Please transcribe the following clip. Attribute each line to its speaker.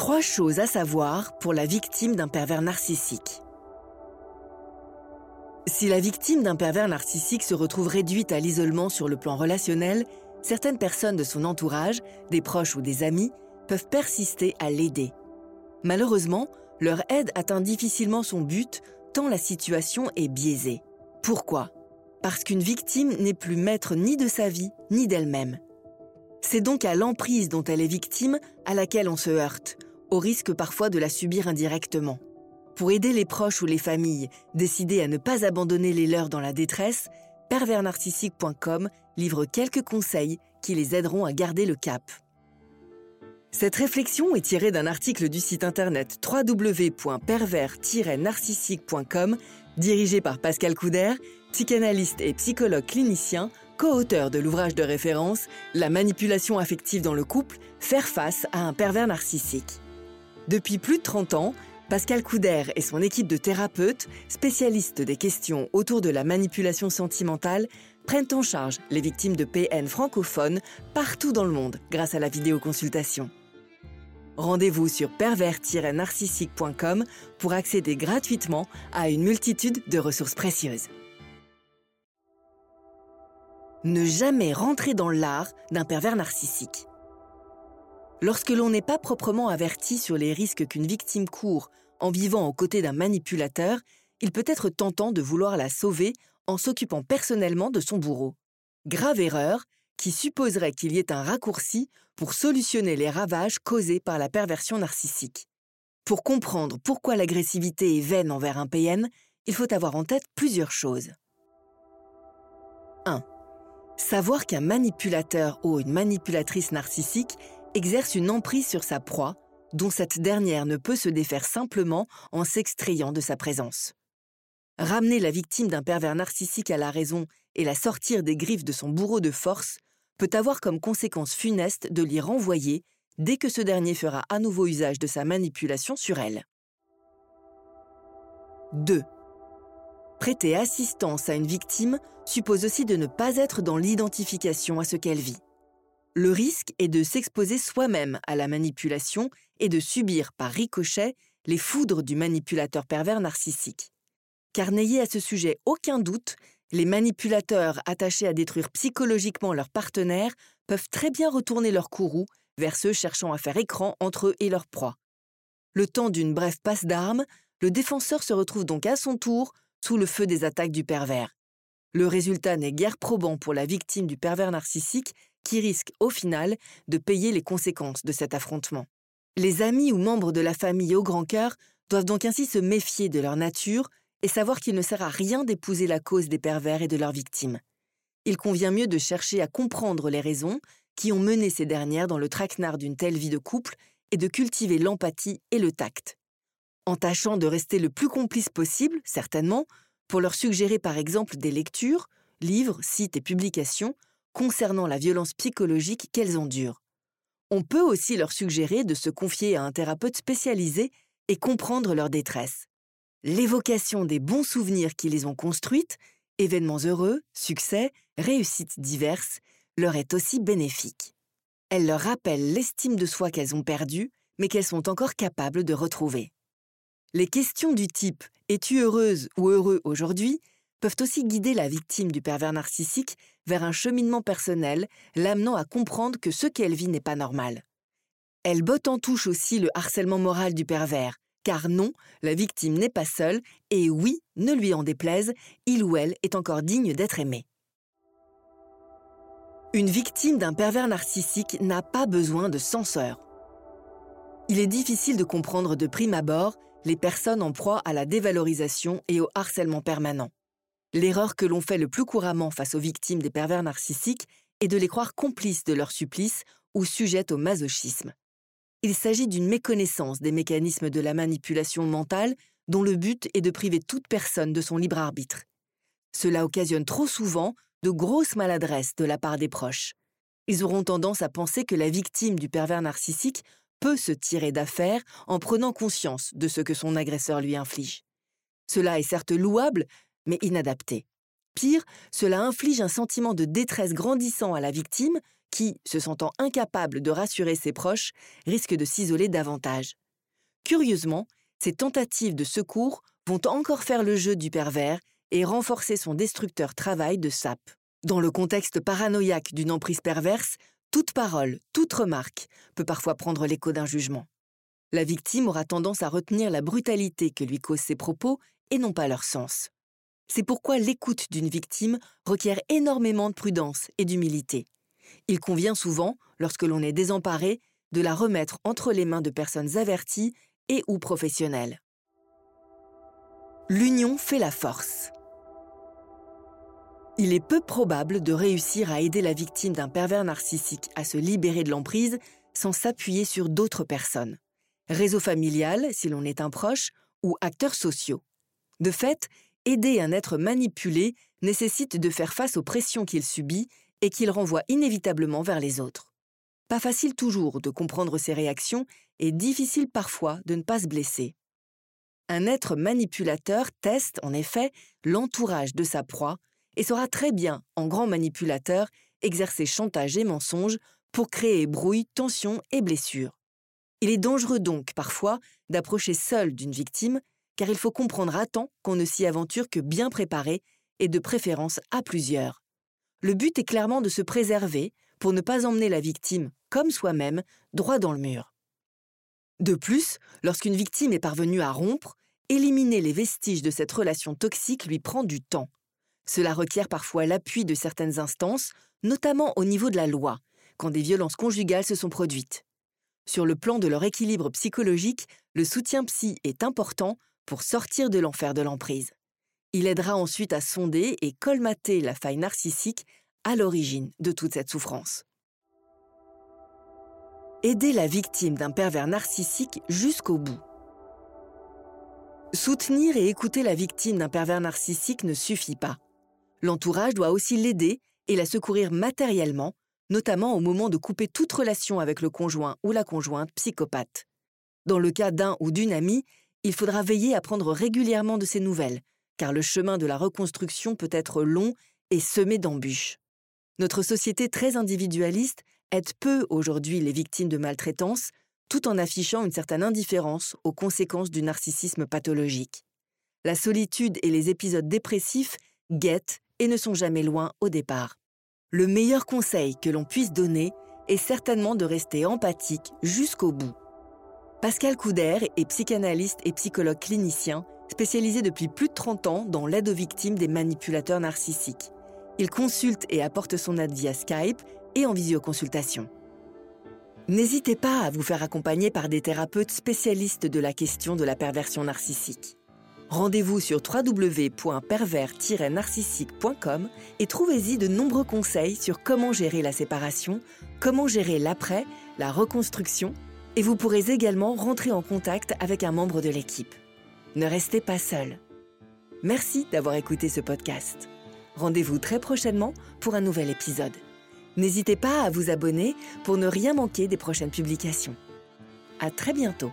Speaker 1: Trois choses à savoir pour la victime d'un pervers narcissique. Si la victime d'un pervers narcissique se retrouve réduite à l'isolement sur le plan relationnel, certaines personnes de son entourage, des proches ou des amis, peuvent persister à l'aider. Malheureusement, leur aide atteint difficilement son but tant la situation est biaisée. Pourquoi? Parce qu'une victime n'est plus maître ni de sa vie ni d'elle-même. C'est donc à l'emprise dont elle est victime à laquelle on se heurte, au risque parfois de la subir indirectement. Pour aider les proches ou les familles décidés à ne pas abandonner les leurs dans la détresse, perversnarcissique.com livre quelques conseils qui les aideront à garder le cap. Cette réflexion est tirée d'un article du site internet www.pervers-narcissique.com dirigé par Pascal Couder, psychanalyste et psychologue clinicien, co-auteur de l'ouvrage de référence La manipulation affective dans le couple, faire face à un pervers narcissique. Depuis plus de 30 ans, Pascal Couder et son équipe de thérapeutes, spécialistes des questions autour de la manipulation sentimentale, prennent en charge les victimes de PN francophones partout dans le monde grâce à la vidéoconsultation. Rendez-vous sur pervers-narcissique.com pour accéder gratuitement à une multitude de ressources précieuses. Ne jamais rentrer dans l'art d'un pervers narcissique. Lorsque l'on n'est pas proprement averti sur les risques qu'une victime court en vivant aux côtés d'un manipulateur, il peut être tentant de vouloir la sauver en s'occupant personnellement de son bourreau. Grave erreur qui supposerait qu'il y ait un raccourci pour solutionner les ravages causés par la perversion narcissique. Pour comprendre pourquoi l'agressivité est vaine envers un PN, il faut avoir en tête plusieurs choses. 1. Savoir qu'un manipulateur ou une manipulatrice narcissique exerce une emprise sur sa proie, dont cette dernière ne peut se défaire simplement en s'extrayant de sa présence. Ramener la victime d'un pervers narcissique à la raison et la sortir des griffes de son bourreau de force peut avoir comme conséquence funeste de l'y renvoyer dès que ce dernier fera à nouveau usage de sa manipulation sur elle. 2. Prêter assistance à une victime suppose aussi de ne pas être dans l'identification à ce qu'elle vit. Le risque est de s'exposer soi-même à la manipulation et de subir par ricochet les foudres du manipulateur pervers narcissique. Car n'ayez à ce sujet aucun doute, les manipulateurs attachés à détruire psychologiquement leurs partenaires peuvent très bien retourner leur courroux vers ceux cherchant à faire écran entre eux et leur proie. Le temps d'une brève passe d'armes, le défenseur se retrouve donc à son tour sous le feu des attaques du pervers. Le résultat n'est guère probant pour la victime du pervers narcissique qui risque au final de payer les conséquences de cet affrontement. Les amis ou membres de la famille au grand cœur doivent donc ainsi se méfier de leur nature et savoir qu'il ne sert à rien d'épouser la cause des pervers et de leurs victimes. Il convient mieux de chercher à comprendre les raisons qui ont mené ces dernières dans le traquenard d'une telle vie de couple et de cultiver l'empathie et le tact. En tâchant de rester le plus complice possible, certainement, pour leur suggérer par exemple des lectures, livres, sites et publications concernant la violence psychologique qu'elles endurent. On peut aussi leur suggérer de se confier à un thérapeute spécialisé et comprendre leur détresse. L'évocation des bons souvenirs qui les ont construites, événements heureux, succès, réussites diverses, leur est aussi bénéfique. Elle leur rappelle l'estime de soi qu'elles ont perdue, mais qu'elles sont encore capables de retrouver. Les questions du type Es-tu heureuse ou heureux aujourd'hui? Peuvent aussi guider la victime du pervers narcissique vers un cheminement personnel, l'amenant à comprendre que ce qu'elle vit n'est pas normal. Elle botte en touche aussi le harcèlement moral du pervers, car non, la victime n'est pas seule, et oui, ne lui en déplaise, il ou elle est encore digne d'être aimé. Une victime d'un pervers narcissique n'a pas besoin de censeur. Il est difficile de comprendre de prime abord les personnes en proie à la dévalorisation et au harcèlement permanent. L'erreur que l'on fait le plus couramment face aux victimes des pervers narcissiques est de les croire complices de leur supplice ou sujettes au masochisme. Il s'agit d'une méconnaissance des mécanismes de la manipulation mentale dont le but est de priver toute personne de son libre arbitre. Cela occasionne trop souvent de grosses maladresses de la part des proches. Ils auront tendance à penser que la victime du pervers narcissique peut se tirer d'affaire en prenant conscience de ce que son agresseur lui inflige. Cela est certes louable, mais inadapté. Pire, cela inflige un sentiment de détresse grandissant à la victime qui, se sentant incapable de rassurer ses proches, risque de s'isoler davantage. Curieusement, ces tentatives de secours vont encore faire le jeu du pervers et renforcer son destructeur travail de sape. Dans le contexte paranoïaque d'une emprise perverse, toute parole, toute remarque peut parfois prendre l'écho d'un jugement. La victime aura tendance à retenir la brutalité que lui causent ses propos et non pas leur sens. C'est pourquoi l'écoute d'une victime requiert énormément de prudence et d'humilité. Il convient souvent, lorsque l'on est désemparé, de la remettre entre les mains de personnes averties et ou professionnelles. L'union fait la force. Il est peu probable de réussir à aider la victime d'un pervers narcissique à se libérer de l'emprise sans s'appuyer sur d'autres personnes. Réseau familial, si l'on est un proche, ou acteurs sociaux. De fait, aider un être manipulé nécessite de faire face aux pressions qu'il subit et qu'il renvoie inévitablement vers les autres. Pas facile toujours de comprendre ses réactions et difficile parfois de ne pas se blesser. Un être manipulateur teste en effet l'entourage de sa proie et saura très bien, en grand manipulateur, exercer chantage et mensonge pour créer brouille, tension et blessure. Il est dangereux donc parfois d'approcher seul d'une victime, car il faut comprendre à temps qu'on ne s'y aventure que bien préparé et de préférence à plusieurs. Le but est clairement de se préserver pour ne pas emmener la victime, comme soi-même, droit dans le mur. De plus, lorsqu'une victime est parvenue à rompre, éliminer les vestiges de cette relation toxique lui prend du temps. Cela requiert parfois l'appui de certaines instances, notamment au niveau de la loi, quand des violences conjugales se sont produites. Sur le plan de leur équilibre psychologique, le soutien psy est important sortir de l'enfer de l'emprise. Il aidera ensuite à sonder et colmater la faille narcissique à l'origine de toute cette souffrance. Aider la victime d'un pervers narcissique jusqu'au bout. Soutenir et écouter la victime d'un pervers narcissique ne suffit pas. L'entourage doit aussi l'aider et la secourir matériellement, notamment au moment de couper toute relation avec le conjoint ou la conjointe psychopathe. Dans le cas d'un ou d'une amie, il faudra veiller à prendre régulièrement de ses nouvelles, car le chemin de la reconstruction peut être long et semé d'embûches. Notre société très individualiste aide peu aujourd'hui les victimes de maltraitance, tout en affichant une certaine indifférence aux conséquences du narcissisme pathologique. La solitude et les épisodes dépressifs guettent et ne sont jamais loin au départ. Le meilleur conseil que l'on puisse donner est certainement de rester empathique jusqu'au bout. Pascal Couder est psychanalyste et psychologue clinicien spécialisé depuis plus de 30 ans dans l'aide aux victimes des manipulateurs narcissiques. Il consulte et apporte son aide via Skype et en visioconsultation. N'hésitez pas à vous faire accompagner par des thérapeutes spécialistes de la question de la perversion narcissique. Rendez-vous sur www.pervers-narcissique.com et trouvez-y de nombreux conseils sur comment gérer la séparation, comment gérer l'après, la reconstruction, et vous pourrez également rentrer en contact avec un membre de l'équipe. Ne restez pas seul. Merci d'avoir écouté ce podcast. Rendez-vous très prochainement pour un nouvel épisode. N'hésitez pas à vous abonner pour ne rien manquer des prochaines publications. À très bientôt.